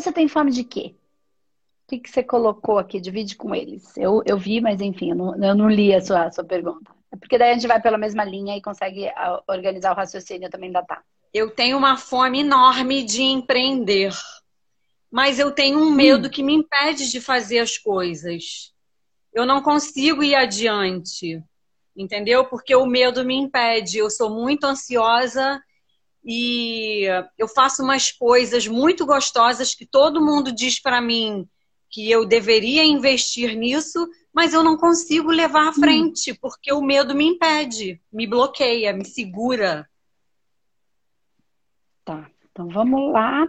Você tem fome de quê? O que, que você colocou aqui? Divide com eles. Eu, eu vi, mas enfim, eu não, eu não li a sua, a sua pergunta. É porque daí a gente vai pela mesma linha e consegue ah, organizar o raciocínio também da tá. Eu tenho uma fome enorme de empreender, mas eu tenho um medo hum. que me impede de fazer as coisas. Eu não consigo ir adiante, entendeu? Porque o medo me impede. Eu sou muito ansiosa e eu faço umas coisas muito gostosas que todo mundo diz para mim que eu deveria investir nisso, mas eu não consigo levar à hum. frente, porque o medo me impede, me bloqueia, me segura. Tá, então vamos lá.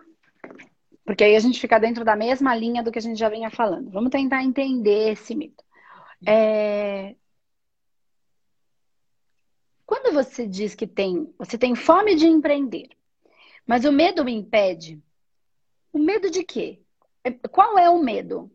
Porque aí a gente fica dentro da mesma linha do que a gente já vinha falando. Vamos tentar entender esse mito. É... Quando você diz que tem, você tem fome de empreender, mas o medo me impede, o medo de quê? É, qual é o medo?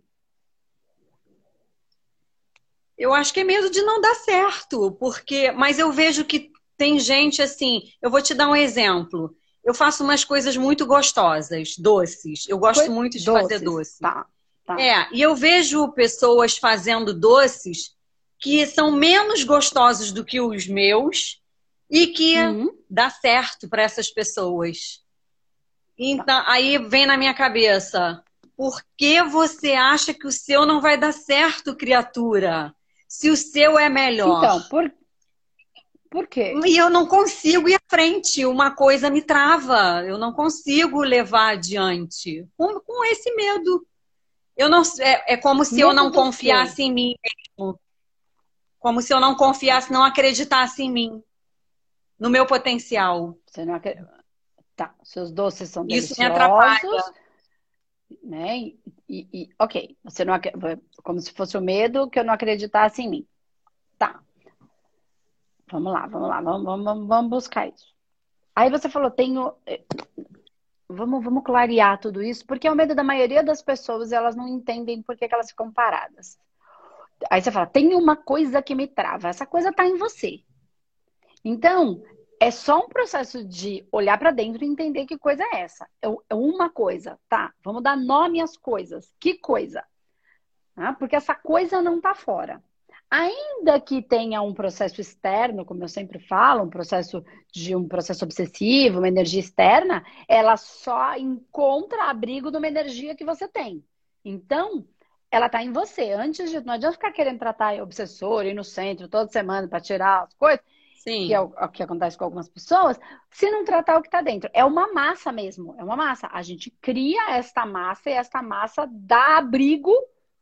Eu acho que é medo de não dar certo, porque, mas eu vejo que tem gente assim, eu vou te dar um exemplo. Eu faço umas coisas muito gostosas, doces. Eu gosto muito de doces. fazer doces. Tá, tá. É, e eu vejo pessoas fazendo doces que são menos gostosos do que os meus e que uhum. dá certo para essas pessoas. Então, aí vem na minha cabeça, por que você acha que o seu não vai dar certo, criatura? Se o seu é melhor. Então, por, por quê? E eu não consigo ir à frente. Uma coisa me trava. Eu não consigo levar adiante. Com, com esse medo. Eu não, é, é como se medo eu não confiasse em mim mesmo. Como se eu não confiasse, não acreditasse em mim. No meu potencial. Você não acredita. Tá, seus doces são deliciosos. Isso me atrapalha. Né? E, e, ok, você não como se fosse o medo que eu não acreditasse em mim. Tá. Vamos lá, vamos lá, vamos, vamos, vamos buscar isso. Aí você falou, tenho. Eh, vamos, vamos clarear tudo isso, porque é o medo da maioria das pessoas, elas não entendem por que, que elas ficam paradas. Aí você fala, tem uma coisa que me trava, essa coisa tá em você. Então, é só um processo de olhar para dentro e entender que coisa é essa. É, uma coisa, tá? Vamos dar nome às coisas. Que coisa? Ah, porque essa coisa não tá fora. Ainda que tenha um processo externo, como eu sempre falo, um processo de um processo obsessivo, uma energia externa, ela só encontra abrigo numa energia que você tem. Então, ela está em você. Antes de não adianta ficar querendo tratar obsessor, ir no centro toda semana para tirar as coisas, Sim. que é o, que acontece com algumas pessoas, se não tratar o que está dentro. É uma massa mesmo, é uma massa. A gente cria esta massa e esta massa dá abrigo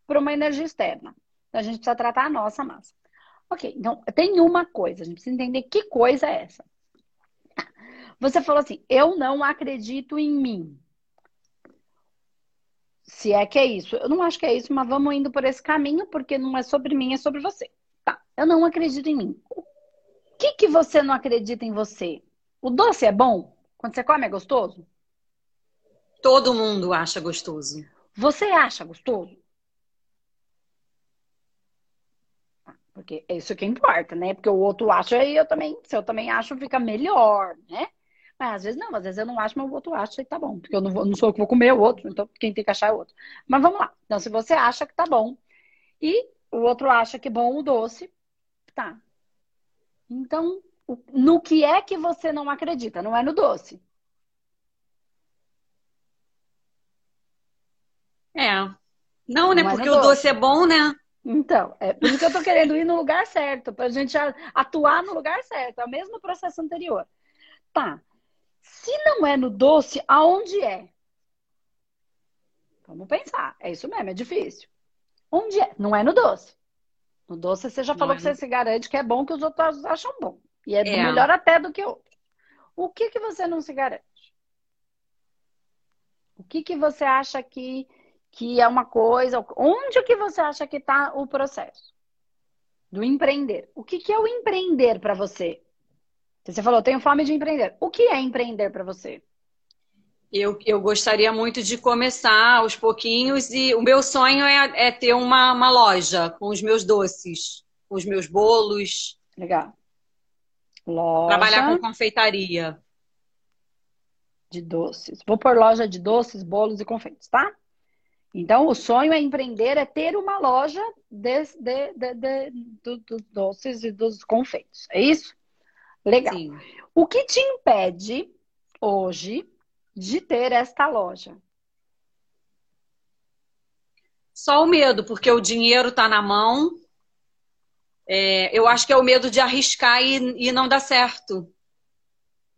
para uma energia externa. Então, a gente precisa tratar a nossa massa. Ok, então tem uma coisa, a gente precisa entender que coisa é essa. Você falou assim, eu não acredito em mim. Se é que é isso. Eu não acho que é isso, mas vamos indo por esse caminho, porque não é sobre mim, é sobre você. Tá, eu não acredito em mim. Que, que você não acredita em você? O doce é bom? Quando você come é gostoso? Todo mundo acha gostoso. Você acha gostoso? Porque é isso que importa, né? Porque o outro acha e eu também, se eu também acho, fica melhor, né? Mas às vezes não, às vezes eu não acho, mas o outro acha e tá bom. Porque eu não, vou, não sou eu que vou comer o outro, então quem tem que achar é o outro. Mas vamos lá. Então, se você acha que tá bom e o outro acha que bom o doce, tá. Então, no que é que você não acredita? Não é no doce. É. Não, né? Não é Porque o doce. doce é bom, né? Então, é por isso que eu tô querendo ir no lugar certo, pra gente atuar no lugar certo, é o mesmo processo anterior. Tá. Se não é no doce, aonde é? Vamos pensar. É isso mesmo, é difícil. Onde é? Não é no doce. No doce você já falou que você se garante que é bom que os outros acham bom. E é, é. melhor até do que o outro. O que que você não se garante? O que que você acha que que é uma coisa. Onde que você acha que está o processo do empreender? O que, que é o empreender para você? Você falou, tenho fome de empreender. O que é empreender para você? Eu, eu gostaria muito de começar aos pouquinhos e o meu sonho é, é ter uma, uma loja com os meus doces, com os meus bolos. Legal. Loja. Trabalhar com confeitaria. de doces. Vou por loja de doces, bolos e confeitos, tá? Então, o sonho é empreender, é ter uma loja de do, dos doces e dos confeitos. É isso? Legal. Sim. O que te impede hoje de ter esta loja? Só o medo, porque o dinheiro está na mão. É, eu acho que é o medo de arriscar e, e não dar certo.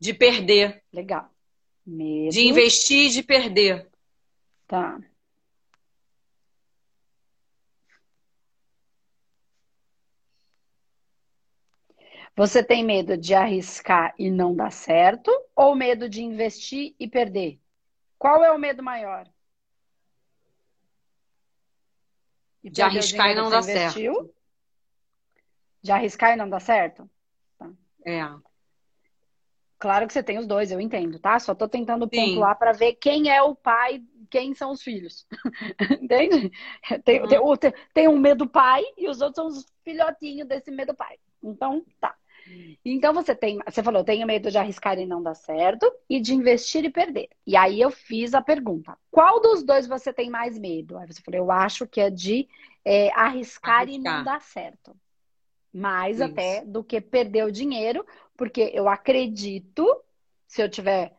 De perder. Legal. Medo. De investir e de perder. Tá. Você tem medo de arriscar e não dar certo ou medo de investir e perder? Qual é o medo maior? de arriscar e não dar investiu? certo. De arriscar e não dar certo? Tá. É. Claro que você tem os dois, eu entendo, tá? Só tô tentando Sim. pontuar para ver quem é o pai, quem são os filhos. Entende? Tem, uhum. tem, tem um medo pai e os outros são os filhotinhos desse medo pai. Então, tá. Então você tem, você falou, tenho medo de arriscar e não dar certo e de investir e perder. E aí eu fiz a pergunta: qual dos dois você tem mais medo? Aí você falou, eu acho que é de é, arriscar, arriscar, e não dar certo. Mais Isso. até do que perder o dinheiro, porque eu acredito, se eu tiver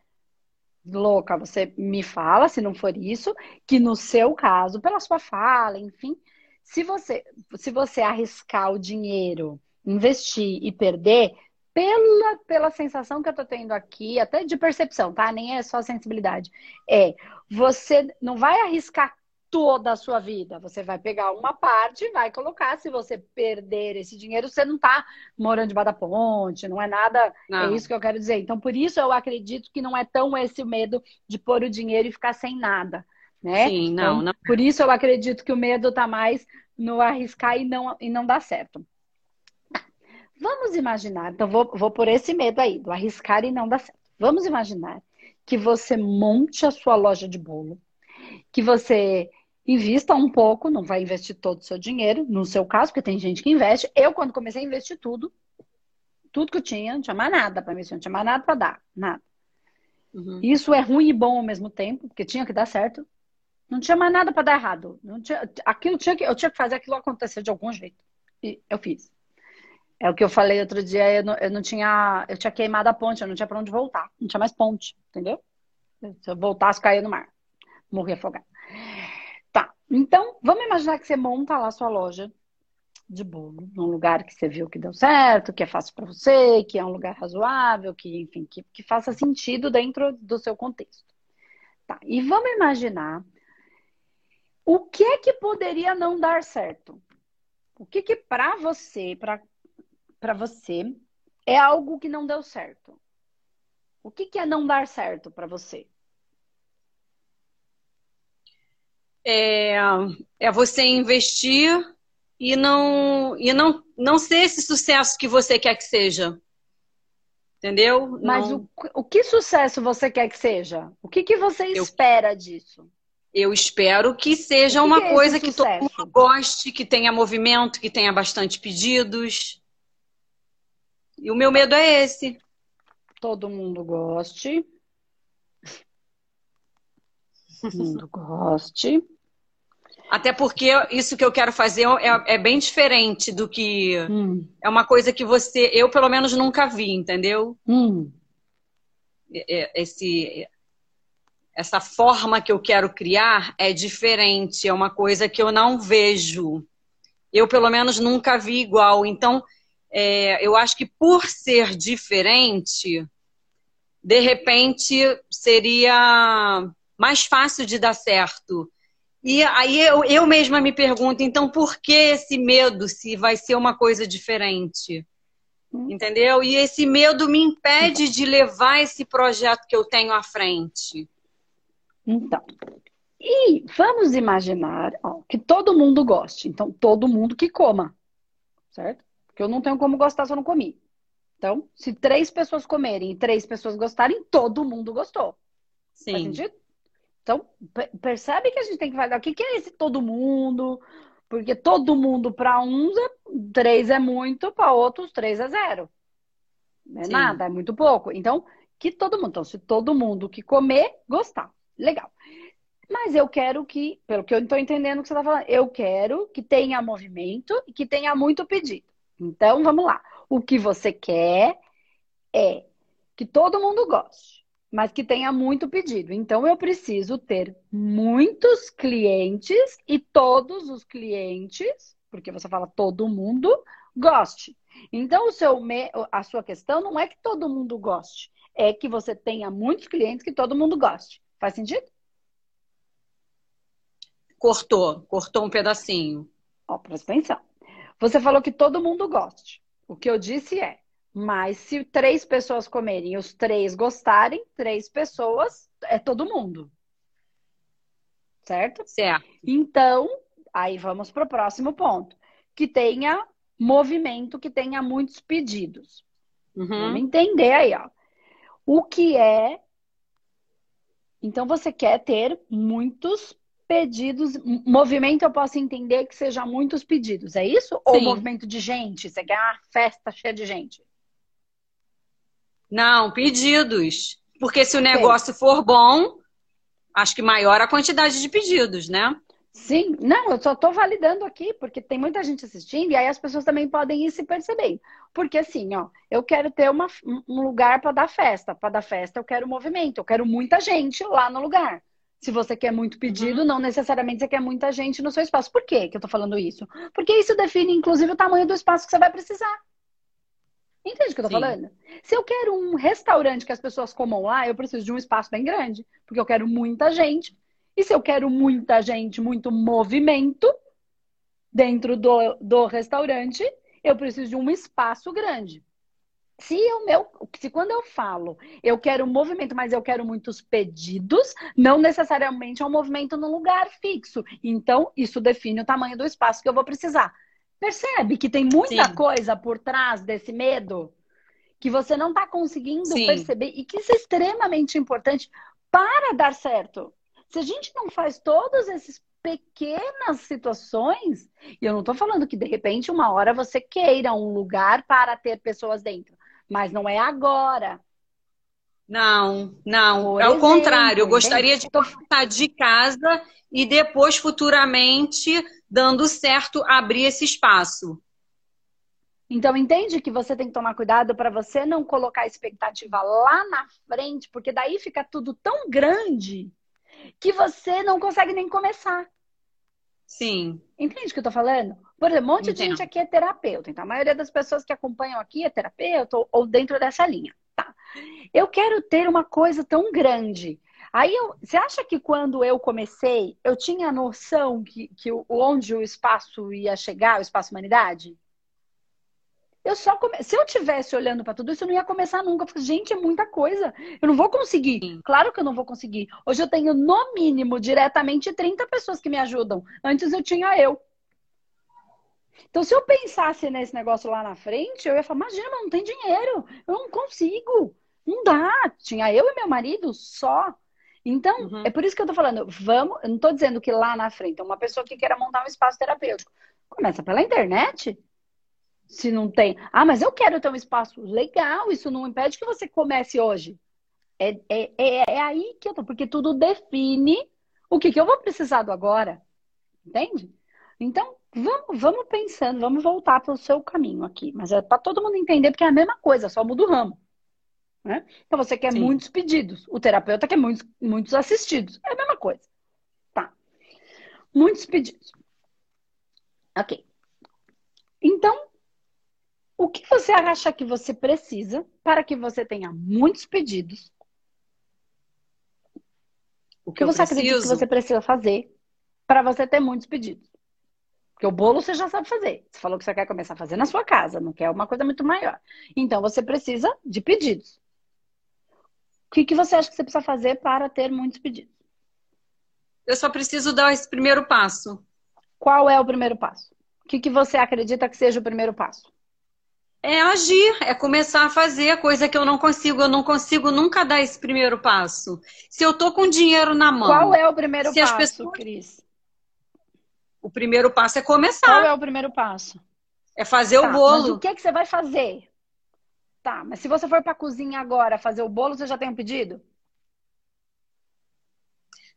louca, você me fala, se não for isso, que no seu caso, pela sua fala, enfim, se você se você arriscar o dinheiro investir e perder, pela, pela sensação que eu tô tendo aqui, até de percepção, tá? Nem é só sensibilidade. É, você não vai arriscar toda a sua vida. Você vai pegar uma parte e vai colocar. Se você perder esse dinheiro, você não tá morando debaixo da ponte, não é nada. É não. É isso que eu quero dizer. Então, por isso eu acredito que não é tão esse o medo de pôr o dinheiro e ficar sem nada. Né? Sim, não, então, não. Por isso eu acredito que o medo tá mais no arriscar e não, e não dar certo. Vamos imaginar, então vou, vou por esse medo aí, do arriscar e não dar certo. Vamos imaginar que você monte a sua loja de bolo, que você invista um pouco, não vai investir todo o seu dinheiro, no seu caso, porque tem gente que investe. Eu, quando comecei a investir tudo, tudo que eu tinha, não tinha mais nada para investir, não tinha mais nada para dar, nada. Uhum. Isso é ruim e bom ao mesmo tempo, porque tinha que dar certo. Não tinha mais nada para dar errado. Não tinha, aquilo tinha que, eu tinha que fazer aquilo acontecer de algum jeito. E eu fiz. É o que eu falei outro dia, eu não, eu não tinha. Eu tinha queimado a ponte, eu não tinha pra onde voltar. Não tinha mais ponte, entendeu? Se eu voltasse, caía no mar. Morri afogado. Tá. Então, vamos imaginar que você monta lá sua loja de bolo, num lugar que você viu que deu certo, que é fácil para você, que é um lugar razoável, que, enfim, que, que faça sentido dentro do seu contexto. Tá. E vamos imaginar o que é que poderia não dar certo? O que que para você, para para você é algo que não deu certo? O que, que é não dar certo para você? É, é você investir e não e não não ser esse sucesso que você quer que seja. Entendeu? Mas não... o, o que sucesso você quer que seja? O que, que você eu, espera disso? Eu espero que seja que uma que é coisa que todo mundo goste, que tenha movimento, que tenha bastante pedidos. E o meu medo é esse. Todo mundo goste. Todo mundo goste. Até porque isso que eu quero fazer é, é bem diferente do que. Hum. É uma coisa que você. Eu, pelo menos, nunca vi, entendeu? Hum. Esse, essa forma que eu quero criar é diferente. É uma coisa que eu não vejo. Eu, pelo menos, nunca vi igual. Então, é, eu acho que por ser diferente, de repente seria mais fácil de dar certo. E aí eu, eu mesma me pergunto, então por que esse medo se vai ser uma coisa diferente? Entendeu? E esse medo me impede de levar esse projeto que eu tenho à frente. Então, e vamos imaginar ó, que todo mundo goste. Então, todo mundo que coma, certo? Porque eu não tenho como gostar se eu não comi. Então, se três pessoas comerem e três pessoas gostarem, todo mundo gostou. Sim. Faz sentido? Então, percebe que a gente tem que falar o que, que é esse todo mundo? Porque todo mundo, para uns, é, três é muito, para outros, três é zero. Não é Sim. nada, é muito pouco. Então, que todo mundo, então, se todo mundo que comer, gostar. Legal. Mas eu quero que, pelo que eu estou entendendo que você está falando, eu quero que tenha movimento e que tenha muito pedido. Então, vamos lá. O que você quer é que todo mundo goste, mas que tenha muito pedido. Então, eu preciso ter muitos clientes e todos os clientes, porque você fala todo mundo, goste. Então, o seu, a sua questão não é que todo mundo goste, é que você tenha muitos clientes que todo mundo goste. Faz sentido? Cortou, cortou um pedacinho. Ó, presta atenção. Você falou que todo mundo goste. O que eu disse é, mas se três pessoas comerem e os três gostarem, três pessoas é todo mundo. Certo? Certo. Então, aí vamos para o próximo ponto. Que tenha movimento, que tenha muitos pedidos. Uhum. Vamos entender aí, ó. O que é. Então, você quer ter muitos pedidos. Movimento eu posso entender que seja muitos pedidos, é isso? Sim. Ou movimento de gente? Você quer uma festa cheia de gente? Não, pedidos. Porque se o negócio for bom, acho que maior a quantidade de pedidos, né? Sim, não, eu só estou validando aqui, porque tem muita gente assistindo, e aí as pessoas também podem ir se percebendo. Porque assim, ó, eu quero ter uma, um lugar para dar festa. Para dar festa, eu quero movimento, eu quero muita gente lá no lugar. Se você quer muito pedido, uhum. não necessariamente você quer muita gente no seu espaço. Por quê que eu tô falando isso? Porque isso define, inclusive, o tamanho do espaço que você vai precisar. Entende o que eu tô Sim. falando? Se eu quero um restaurante que as pessoas comam lá, eu preciso de um espaço bem grande. Porque eu quero muita gente. E se eu quero muita gente, muito movimento dentro do, do restaurante, eu preciso de um espaço grande. Se o meu, se quando eu falo, eu quero um movimento, mas eu quero muitos pedidos, não necessariamente é um movimento num lugar fixo. Então, isso define o tamanho do espaço que eu vou precisar. Percebe que tem muita Sim. coisa por trás desse medo que você não está conseguindo Sim. perceber e que isso é extremamente importante para dar certo. Se a gente não faz todos esses pequenas situações, e eu não estou falando que de repente uma hora você queira um lugar para ter pessoas dentro mas não é agora. Não, não. Por é o contrário. Eu gostaria de cortar de casa e depois, futuramente, dando certo, abrir esse espaço. Então, entende que você tem que tomar cuidado para você não colocar a expectativa lá na frente, porque daí fica tudo tão grande que você não consegue nem começar. Sim. Entende o que eu tô falando? Por exemplo, um monte Entendo. de gente aqui é terapeuta. Então, a maioria das pessoas que acompanham aqui é terapeuta ou, ou dentro dessa linha. Tá. Eu quero ter uma coisa tão grande. Aí, eu, você acha que quando eu comecei, eu tinha noção que, que onde o espaço ia chegar, o espaço humanidade? Eu só come... Se eu tivesse olhando para tudo isso, eu não ia começar nunca. Eu falei, gente, é muita coisa. Eu não vou conseguir. Sim. Claro que eu não vou conseguir. Hoje eu tenho, no mínimo, diretamente 30 pessoas que me ajudam. Antes eu tinha eu. Então, se eu pensasse nesse negócio lá na frente, eu ia falar, imagina, não tem dinheiro. Eu não consigo. Não dá. Tinha eu e meu marido só. Então, uhum. é por isso que eu tô falando, vamos, eu não tô dizendo que lá na frente, uma pessoa que queira montar um espaço terapêutico, começa pela internet, se não tem. Ah, mas eu quero ter um espaço legal, isso não impede que você comece hoje. É, é, é, é aí que eu tô, porque tudo define o que, que eu vou precisar do agora. Entende? Então, vamos, vamos pensando, vamos voltar para o seu caminho aqui. Mas é para todo mundo entender, porque é a mesma coisa, só muda o ramo. Né? Então, você quer Sim. muitos pedidos, o terapeuta quer muitos, muitos assistidos. É a mesma coisa. Tá. Muitos pedidos. Ok. Então, o que você acha que você precisa para que você tenha muitos pedidos? O que, que você preciso? acredita que você precisa fazer para você ter muitos pedidos? Porque o bolo você já sabe fazer. Você falou que você quer começar a fazer na sua casa, não quer uma coisa muito maior. Então você precisa de pedidos. O que, que você acha que você precisa fazer para ter muitos pedidos? Eu só preciso dar esse primeiro passo. Qual é o primeiro passo? O que, que você acredita que seja o primeiro passo? É agir, é começar a fazer a coisa que eu não consigo. Eu não consigo nunca dar esse primeiro passo. Se eu tô com dinheiro na mão. Qual é o primeiro passo, pessoas... Cris? O primeiro passo é começar. Qual é o primeiro passo? É fazer tá, o bolo. Mas o que, é que você vai fazer? Tá, mas se você for para a cozinha agora fazer o bolo, você já tem um pedido?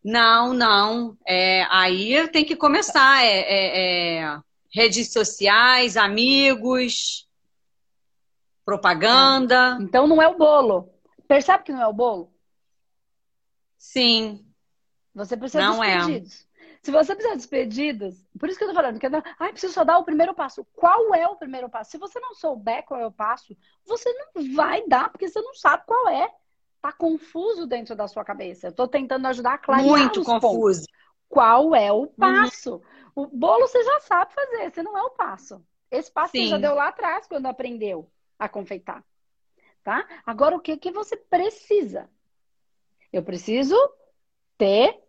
Não, não. É, aí tem que começar. É, é, é redes sociais, amigos, propaganda. Então não é o bolo. Percebe que não é o bolo? Sim. Você precisa não dos é. pedidos. Se você precisar dos pedidos, por isso que eu tô falando, que eu, ah, preciso só dar o primeiro passo. Qual é o primeiro passo? Se você não souber qual é o passo, você não vai dar, porque você não sabe qual é. Tá confuso dentro da sua cabeça. Eu tô tentando ajudar a clarear Muito confuso. Pontos. Qual é o passo? Uhum. O bolo você já sabe fazer, você não é o passo. Esse passo Sim. você já deu lá atrás quando aprendeu a confeitar. Tá? Agora, o que, que você precisa? Eu preciso ter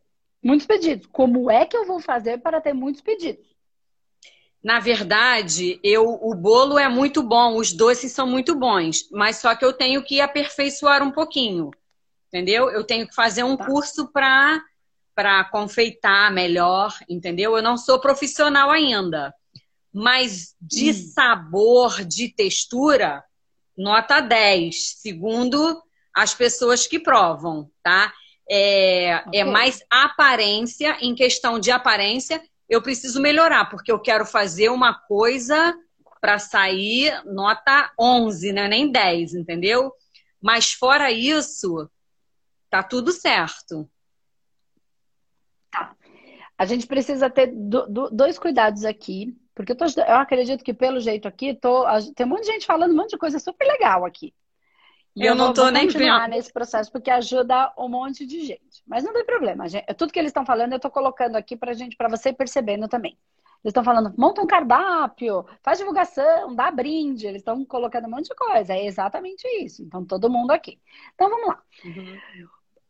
muitos pedidos. Como é que eu vou fazer para ter muitos pedidos? Na verdade, eu, o bolo é muito bom, os doces são muito bons, mas só que eu tenho que aperfeiçoar um pouquinho, entendeu? Eu tenho que fazer um tá. curso para para confeitar melhor, entendeu? Eu não sou profissional ainda, mas de hum. sabor, de textura, nota 10, segundo as pessoas que provam, tá? É, okay. é mais aparência, em questão de aparência, eu preciso melhorar, porque eu quero fazer uma coisa para sair nota 11, né? nem 10, entendeu? Mas fora isso, tá tudo certo. Tá. A gente precisa ter do, do, dois cuidados aqui, porque eu, tô, eu, acredito que pelo jeito aqui, tô, tem um monte de gente falando um monte de coisa super legal aqui. E eu, eu não tô nem continuar nesse processo porque ajuda um monte de gente. Mas não tem problema. Gente, tudo que eles estão falando eu estou colocando aqui para gente, para você percebendo também. Eles estão falando, monta um cardápio, faz divulgação, dá brinde. Eles estão colocando um monte de coisa. É exatamente isso. Então todo mundo aqui. Então vamos lá. Uhum.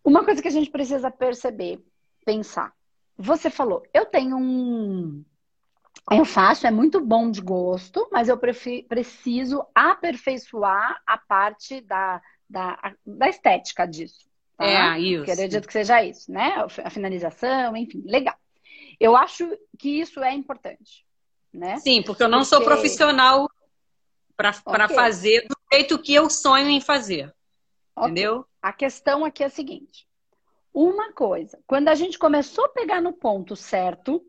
Uma coisa que a gente precisa perceber, pensar. Você falou, eu tenho um eu faço, é muito bom de gosto, mas eu preciso aperfeiçoar a parte da, da, da estética disso. Tá? É, isso. Que acredito que seja isso, né? A finalização, enfim, legal. Eu acho que isso é importante, né? Sim, porque eu não porque... sou profissional para okay. fazer do jeito que eu sonho em fazer. Okay. Entendeu? A questão aqui é a seguinte: uma coisa, quando a gente começou a pegar no ponto certo,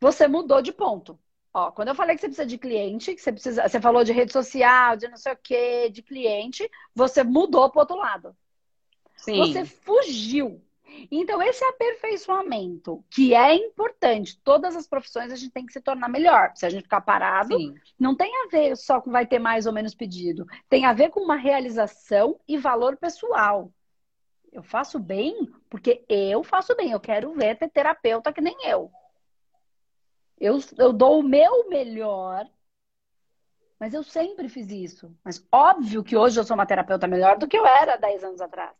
você mudou de ponto. Ó, quando eu falei que você precisa de cliente, que você precisa, você falou de rede social, de não sei o quê, de cliente, você mudou para outro lado. Sim. Você fugiu. Então, esse aperfeiçoamento, que é importante, todas as profissões a gente tem que se tornar melhor. Se a gente ficar parado, Sim. não tem a ver só com vai ter mais ou menos pedido. Tem a ver com uma realização e valor pessoal. Eu faço bem porque eu faço bem. Eu quero ver ter terapeuta que nem eu. Eu, eu dou o meu melhor, mas eu sempre fiz isso. Mas óbvio que hoje eu sou uma terapeuta melhor do que eu era 10 anos atrás.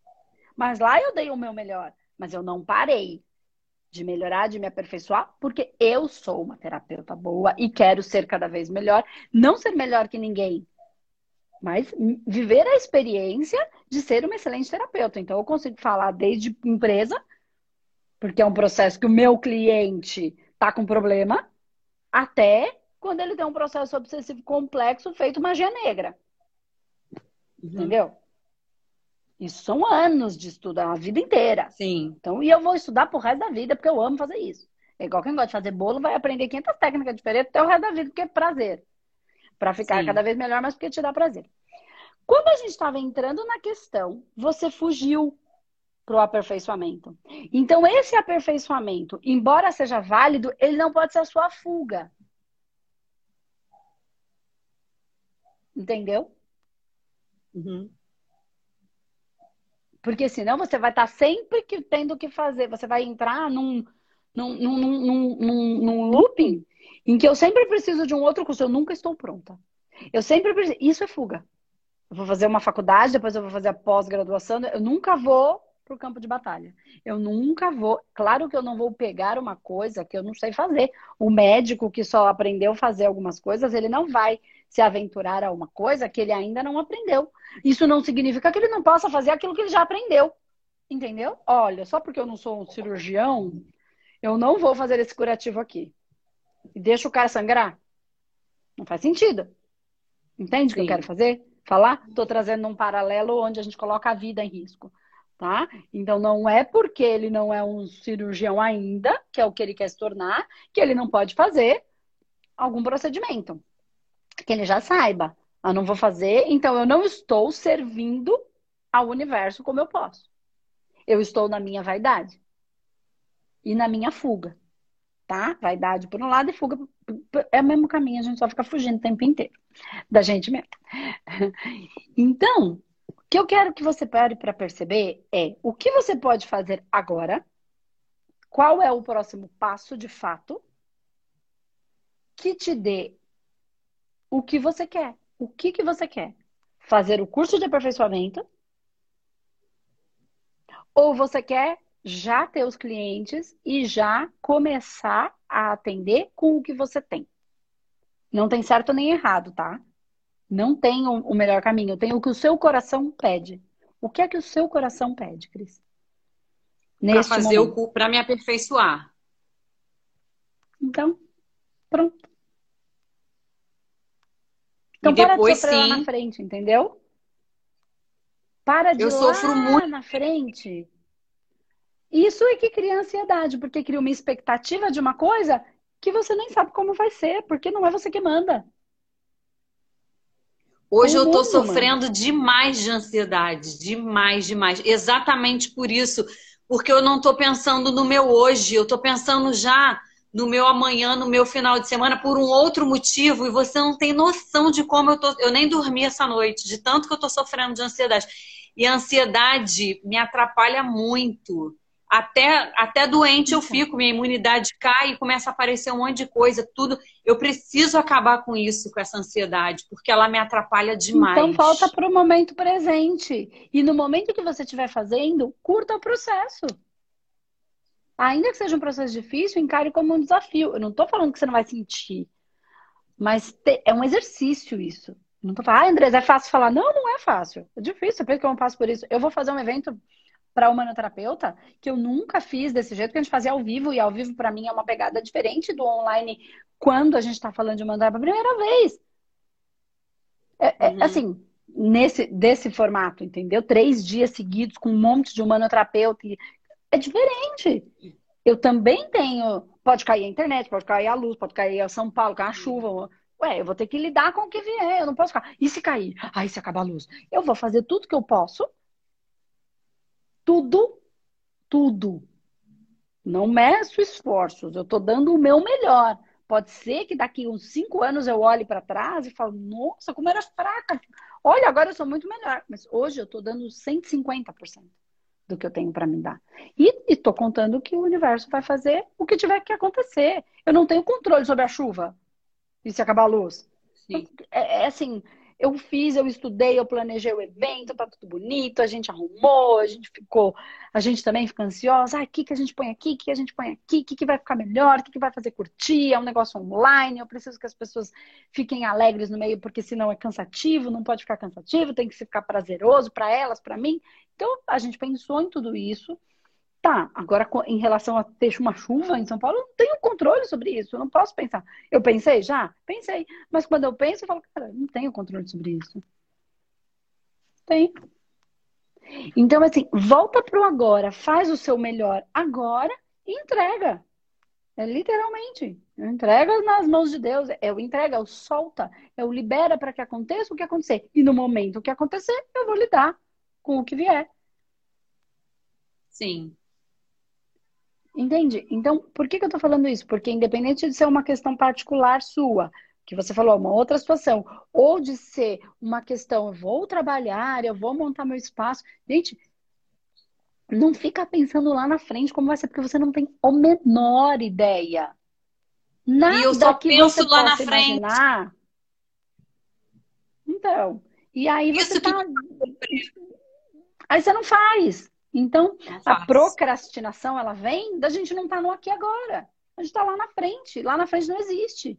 Mas lá eu dei o meu melhor. Mas eu não parei de melhorar, de me aperfeiçoar, porque eu sou uma terapeuta boa e quero ser cada vez melhor. Não ser melhor que ninguém, mas viver a experiência de ser uma excelente terapeuta. Então, eu consigo falar desde empresa, porque é um processo que o meu cliente tá com problema, até quando ele tem um processo obsessivo complexo feito magia negra. Uhum. Entendeu? Isso são anos de estudo, a vida inteira. Sim. Então, e eu vou estudar pro resto da vida, porque eu amo fazer isso. É igual quem gosta de fazer bolo, vai aprender 500 técnicas diferentes até o resto da vida, porque é prazer. Para ficar Sim. cada vez melhor, mas porque te dá prazer. Quando a gente estava entrando na questão, você fugiu para o aperfeiçoamento. Então, esse aperfeiçoamento, embora seja válido, ele não pode ser a sua fuga. Entendeu? Uhum. Porque senão você vai estar tá sempre que tendo que fazer. Você vai entrar num, num, num, num, num, num looping em que eu sempre preciso de um outro curso. Eu nunca estou pronta. Eu sempre preciso. Isso é fuga. Eu vou fazer uma faculdade, depois eu vou fazer a pós-graduação. Eu nunca vou para o campo de batalha. Eu nunca vou. Claro que eu não vou pegar uma coisa que eu não sei fazer. O médico que só aprendeu a fazer algumas coisas, ele não vai se aventurar a uma coisa que ele ainda não aprendeu. Isso não significa que ele não possa fazer aquilo que ele já aprendeu. Entendeu? Olha, só porque eu não sou um cirurgião, eu não vou fazer esse curativo aqui. E deixa o cara sangrar. Não faz sentido. Entende o que eu quero fazer? falar? Estou trazendo um paralelo onde a gente coloca a vida em risco. Tá? Então não é porque ele não é um cirurgião ainda, que é o que ele quer se tornar, que ele não pode fazer algum procedimento. Que ele já saiba. Eu não vou fazer, então eu não estou servindo ao universo como eu posso. Eu estou na minha vaidade e na minha fuga, tá? Vaidade por um lado e fuga é o mesmo caminho, a gente só fica fugindo o tempo inteiro da gente mesmo. Então, que eu quero que você pare para perceber é o que você pode fazer agora, qual é o próximo passo de fato que te dê o que você quer. O que, que você quer? Fazer o curso de aperfeiçoamento? Ou você quer já ter os clientes e já começar a atender com o que você tem? Não tem certo nem errado, tá? Não tem o melhor caminho. Tem o que o seu coração pede. O que é que o seu coração pede, Cris? Para fazer momento. o para me aperfeiçoar. Então, pronto. Então, e para depois, de sofrer sim, lá na frente, entendeu? Para de eu sofro muito na frente. Isso é que cria ansiedade, porque cria uma expectativa de uma coisa que você nem sabe como vai ser, porque não é você que manda. Hoje eu tô sofrendo manda. demais de ansiedade, demais, demais. Exatamente por isso, porque eu não tô pensando no meu hoje, eu tô pensando já no meu amanhã, no meu final de semana, por um outro motivo, e você não tem noção de como eu tô. Eu nem dormi essa noite, de tanto que eu tô sofrendo de ansiedade. E a ansiedade me atrapalha muito. Até, até doente eu fico, minha imunidade cai e começa a aparecer um monte de coisa, tudo. Eu preciso acabar com isso, com essa ansiedade, porque ela me atrapalha demais. Então falta para o momento presente. E no momento que você estiver fazendo, curta o processo ainda que seja um processo difícil, encare como um desafio. Eu não estou falando que você não vai sentir, mas te, é um exercício isso. Não tô falando, ah, Andrés, é fácil falar. Não, não é fácil. É difícil, porque eu não passo por isso. Eu vou fazer um evento para humanoterapeuta que eu nunca fiz desse jeito que a gente fazia ao vivo, e ao vivo para mim é uma pegada diferente do online quando a gente está falando de mandar pela primeira vez. É, é, uhum. assim, nesse desse formato, entendeu? Três dias seguidos com um monte de humanoterapeuta é diferente. Eu também tenho. Pode cair a internet, pode cair a luz, pode cair a São Paulo, cair a chuva. Ué, eu vou ter que lidar com o que vier. Eu não posso ficar. E se cair? Aí se acabar a luz. Eu vou fazer tudo que eu posso. Tudo, tudo. Não meço esforços. Eu tô dando o meu melhor. Pode ser que daqui uns cinco anos eu olhe para trás e falo, nossa, como era fraca. Olha, agora eu sou muito melhor. Mas hoje eu tô dando 150% do que eu tenho para me dar. E estou contando que o universo vai fazer o que tiver que acontecer. Eu não tenho controle sobre a chuva. E se acabar a luz? É, é, assim, eu fiz, eu estudei, eu planejei o evento, tá tudo bonito, a gente arrumou, a gente ficou, a gente também fica ansiosa, ah, o que, que a gente põe aqui, o que a gente põe aqui, o que, que vai ficar melhor, o que, que vai fazer curtir, é um negócio online, eu preciso que as pessoas fiquem alegres no meio, porque senão é cansativo, não pode ficar cansativo, tem que ficar prazeroso para elas, para mim. Então, a gente pensou em tudo isso, Tá, agora em relação a ter uma chuva em São Paulo, eu não tenho controle sobre isso, eu não posso pensar. Eu pensei já? Pensei. Mas quando eu penso, eu falo, cara, não tenho controle sobre isso. Tem. Então, assim, volta pro agora, faz o seu melhor agora e entrega. É literalmente. Entrega nas mãos de Deus. É o entrega, é o solta, é o libera para que aconteça o que acontecer. E no momento que acontecer, eu vou lidar com o que vier. Sim. Entende? Então, por que, que eu estou falando isso? Porque independente de ser uma questão particular sua, que você falou, uma outra situação, ou de ser uma questão, eu vou trabalhar, eu vou montar meu espaço. Gente, não fica pensando lá na frente como vai ser, porque você não tem a menor ideia. Nada e eu só que penso lá na frente. Imaginar. Então, e aí você Isso tá... Que... Aí você não faz. Então, a procrastinação, ela vem da gente não estar tá no aqui agora. A gente está lá na frente. Lá na frente não existe.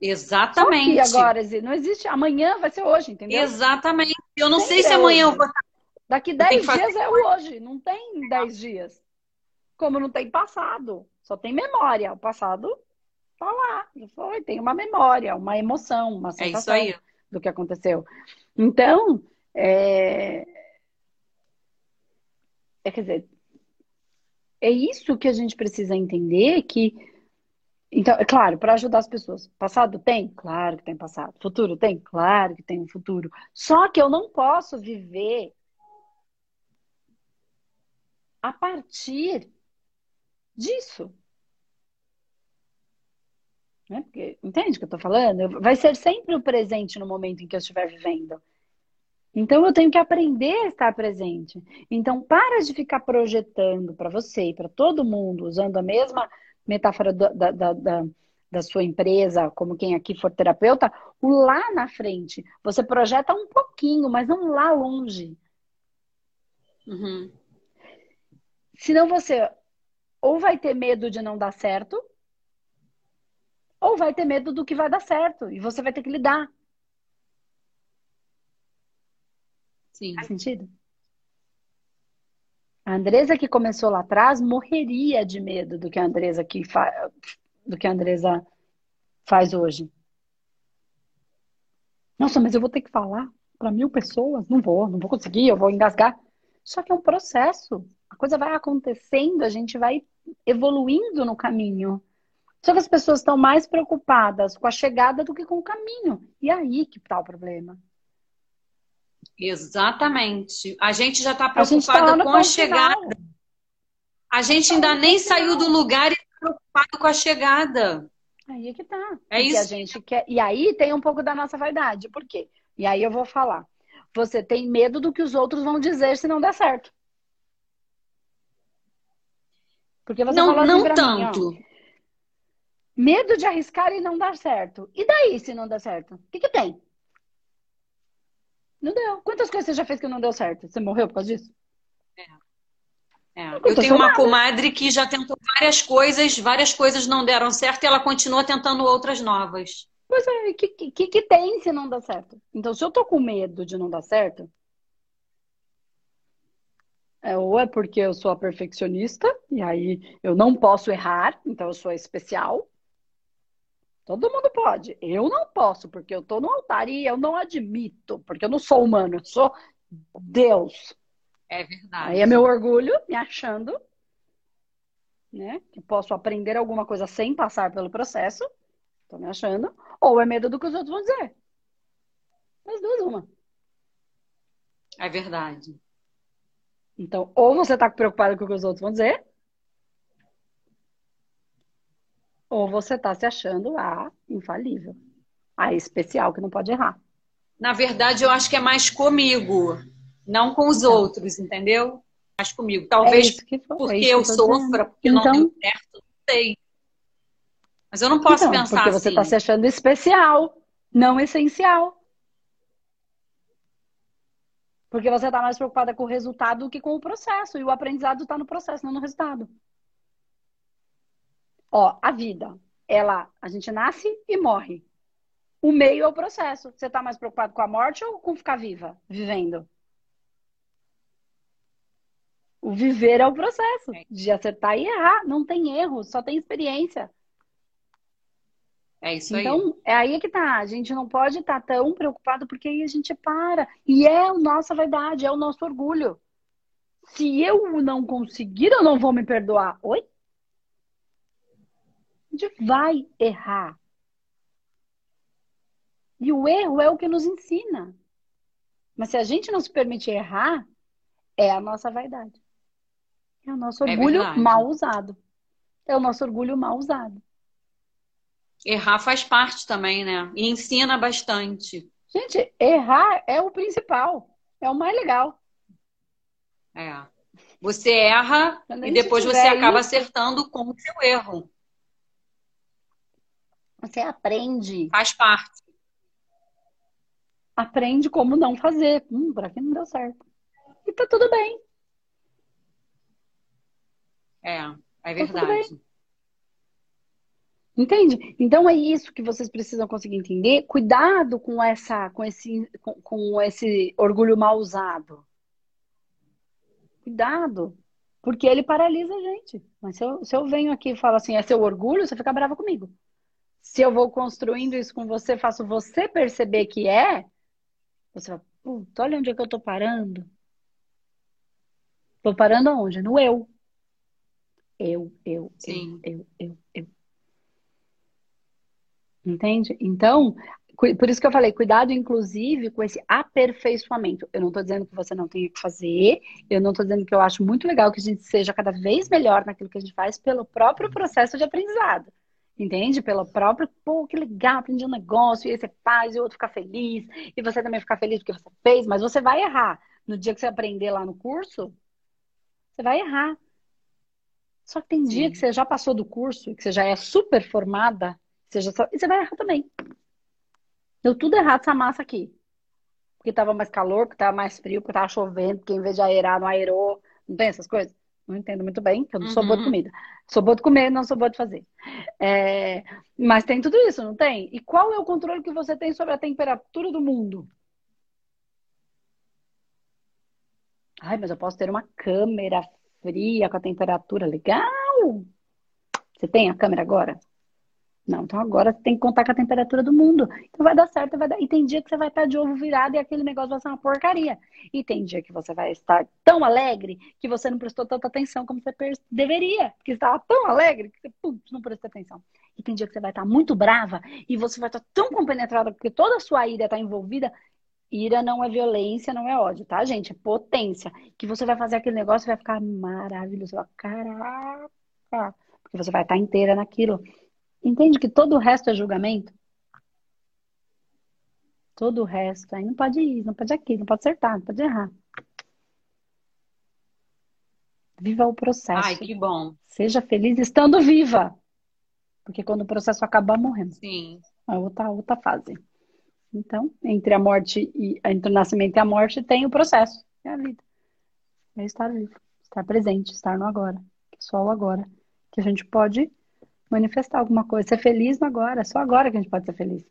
Exatamente. Só agora não existe. Amanhã vai ser hoje, entendeu? Exatamente. Eu não sei se amanhã eu vou Daqui 10 dias é hoje. Não tem 10 dias. Como não tem passado. Só tem memória. O passado tá lá. Foi. Tem uma memória, uma emoção, uma sensação é do que aconteceu. Então, é... é quer dizer, é isso que a gente precisa entender que então, é claro, para ajudar as pessoas. Passado tem? Claro que tem passado. Futuro tem? Claro que tem um futuro. Só que eu não posso viver a partir disso. Né? Porque, entende o que eu estou falando? Vai ser sempre o presente no momento em que eu estiver vivendo. Então eu tenho que aprender a estar presente. Então para de ficar projetando para você e para todo mundo, usando a mesma metáfora da, da, da, da, sua empresa, como quem aqui for terapeuta, o lá na frente. Você projeta um pouquinho, mas não lá longe. Uhum. Senão você ou vai ter medo de não dar certo, ou vai ter medo do que vai dar certo. E você vai ter que lidar. Sim. Faz sentido? A Andresa que começou lá atrás morreria de medo do que a Andresa que fa... do que a Andresa faz hoje. Nossa, mas eu vou ter que falar para mil pessoas? Não vou, não vou conseguir, eu vou engasgar. Só que é um processo. A coisa vai acontecendo, a gente vai evoluindo no caminho. Só que as pessoas estão mais preocupadas com a chegada do que com o caminho. E aí que está o problema. Exatamente. A gente já está preocupada tá com a chegada. Final. A gente ainda nem saiu do lugar e está preocupado com a chegada. Aí é que tá. É isso. A gente quer... E aí tem um pouco da nossa vaidade. Por quê? E aí eu vou falar. Você tem medo do que os outros vão dizer se não der certo. Porque você não, falou assim não tanto. Mim, medo de arriscar e não dar certo. E daí se não der certo? O que, que tem? Não deu. Quantas coisas você já fez que não deu certo? Você morreu por causa disso? É. É. Eu tenho uma nada. comadre que já tentou várias coisas, várias coisas não deram certo e ela continua tentando outras novas. Pois é, o que, que, que tem se não dá certo? Então, se eu tô com medo de não dar certo, é, ou é porque eu sou a perfeccionista, e aí eu não posso errar, então eu sou especial, Todo mundo pode. Eu não posso, porque eu estou no altar e eu não admito, porque eu não sou humano, eu sou Deus. É verdade. Aí é meu orgulho me achando, né? Que posso aprender alguma coisa sem passar pelo processo. Estou me achando. Ou é medo do que os outros vão dizer. As duas, uma. É verdade. Então, ou você está preocupado com o que os outros vão dizer, ou você está se achando a infalível, a especial que não pode errar. Na verdade, eu acho que é mais comigo, não com os então, outros, entendeu? Mais comigo. Talvez é porque é eu sofra, porque então, não deu certo, não sei. Mas eu não posso então, pensar porque você está assim. se achando especial, não essencial. Porque você está mais preocupada com o resultado do que com o processo. E o aprendizado está no processo, não no resultado. Ó, a vida, ela, a gente nasce e morre. O meio é o processo. Você está mais preocupado com a morte ou com ficar viva, vivendo? O viver é o processo é. de acertar e errar. Não tem erro, só tem experiência. É isso então, aí. Então, é aí que tá. A gente não pode estar tá tão preocupado porque aí a gente para. E é a nossa vaidade, é o nosso orgulho. Se eu não conseguir, eu não vou me perdoar. Oi? A gente vai errar. E o erro é o que nos ensina. Mas se a gente não se permite errar, é a nossa vaidade. É o nosso é orgulho é mal usado. É o nosso orgulho mal usado. Errar faz parte também, né? E ensina bastante. Gente, errar é o principal. É o mais legal. É. Você erra e depois você acaba isso, acertando com o seu erro. Você aprende. Faz parte. Aprende como não fazer. Hum, por aqui não deu certo. E tá tudo bem. É, é verdade. Tá Entende? Então é isso que vocês precisam conseguir entender. Cuidado com essa, com esse, com, com esse orgulho mal usado. Cuidado, porque ele paralisa a gente. Mas se eu, se eu venho aqui e falo assim, é seu orgulho, você fica brava comigo se eu vou construindo isso com você, faço você perceber que é, Você fala, puta, olha onde é que eu tô parando. Tô parando aonde? No eu. Eu, eu, Sim. eu, eu, eu, eu. Entende? Então, por isso que eu falei, cuidado, inclusive, com esse aperfeiçoamento. Eu não estou dizendo que você não tenha que fazer, eu não estou dizendo que eu acho muito legal que a gente seja cada vez melhor naquilo que a gente faz pelo próprio processo de aprendizado. Entende? Pelo próprio, pô, que legal, aprendi um negócio, e aí você faz, e o outro fica feliz, e você também fica feliz porque você fez, mas você vai errar. No dia que você aprender lá no curso, você vai errar. Só que tem Sim. dia que você já passou do curso, que você já é super formada, você já... e você vai errar também. Deu tudo errado essa massa aqui. Porque tava mais calor, porque tava mais frio, porque tava chovendo, porque em vez de aerar, não aerou. Não tem essas coisas? Não entendo muito bem, porque eu não uhum. sou boa de uhum. comida. Sou boa de comer, não sou boa de fazer. É... Mas tem tudo isso, não tem? E qual é o controle que você tem sobre a temperatura do mundo? Ai, mas eu posso ter uma câmera fria com a temperatura legal. Você tem a câmera agora? Não, então agora você tem que contar com a temperatura do mundo. Então vai dar certo, vai dar. E tem dia que você vai estar de ovo virado e aquele negócio vai ser uma porcaria. E tem dia que você vai estar tão alegre que você não prestou tanta atenção como você deveria. Porque estava tão alegre que você putz, não prestou atenção. E tem dia que você vai estar muito brava e você vai estar tão compenetrada porque toda a sua ira está envolvida. Ira não é violência, não é ódio, tá, gente? É potência. Que você vai fazer aquele negócio e vai ficar maravilhoso. Caraca! Porque você vai estar inteira naquilo. Entende que todo o resto é julgamento? Todo o resto. Aí não pode ir, não pode aqui, não pode acertar, não pode errar. Viva o processo. Ai, que bom. Seja feliz estando viva. Porque quando o processo acabar, morremos. Sim. É outra, outra fase. Então, entre a morte e entre o nascimento e a morte tem o processo. É a vida. É estar vivo, estar presente, estar no agora. Só o agora. Que a gente pode manifestar alguma coisa, ser feliz no agora, só agora que a gente pode ser feliz.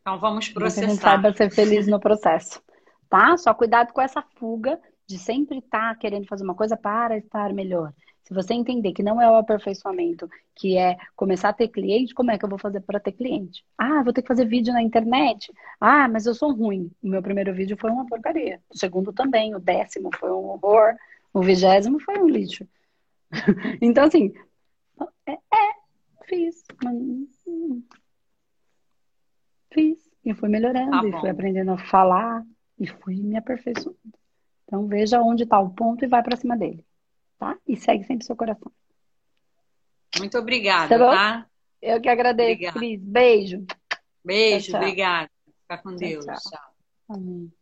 Então vamos processar. Que a gente saiba ser feliz no processo, tá? Só cuidado com essa fuga de sempre estar tá querendo fazer uma coisa para estar melhor. Se você entender que não é o aperfeiçoamento, que é começar a ter cliente, como é que eu vou fazer para ter cliente? Ah, vou ter que fazer vídeo na internet. Ah, mas eu sou ruim. O meu primeiro vídeo foi uma porcaria. O segundo também. O décimo foi um horror. O vigésimo foi um lixo. então, assim, é, é fiz. Fiz. E fui melhorando, tá e fui aprendendo a falar, e fui me aperfeiçoando. Então veja onde está o ponto e vai para cima dele. Tá? E segue sempre seu coração. Muito obrigada, tá? tá? Eu que agradeço, obrigada. Cris. Beijo. Beijo, obrigada. Fica com tchau, Deus. tchau. tchau. Amém.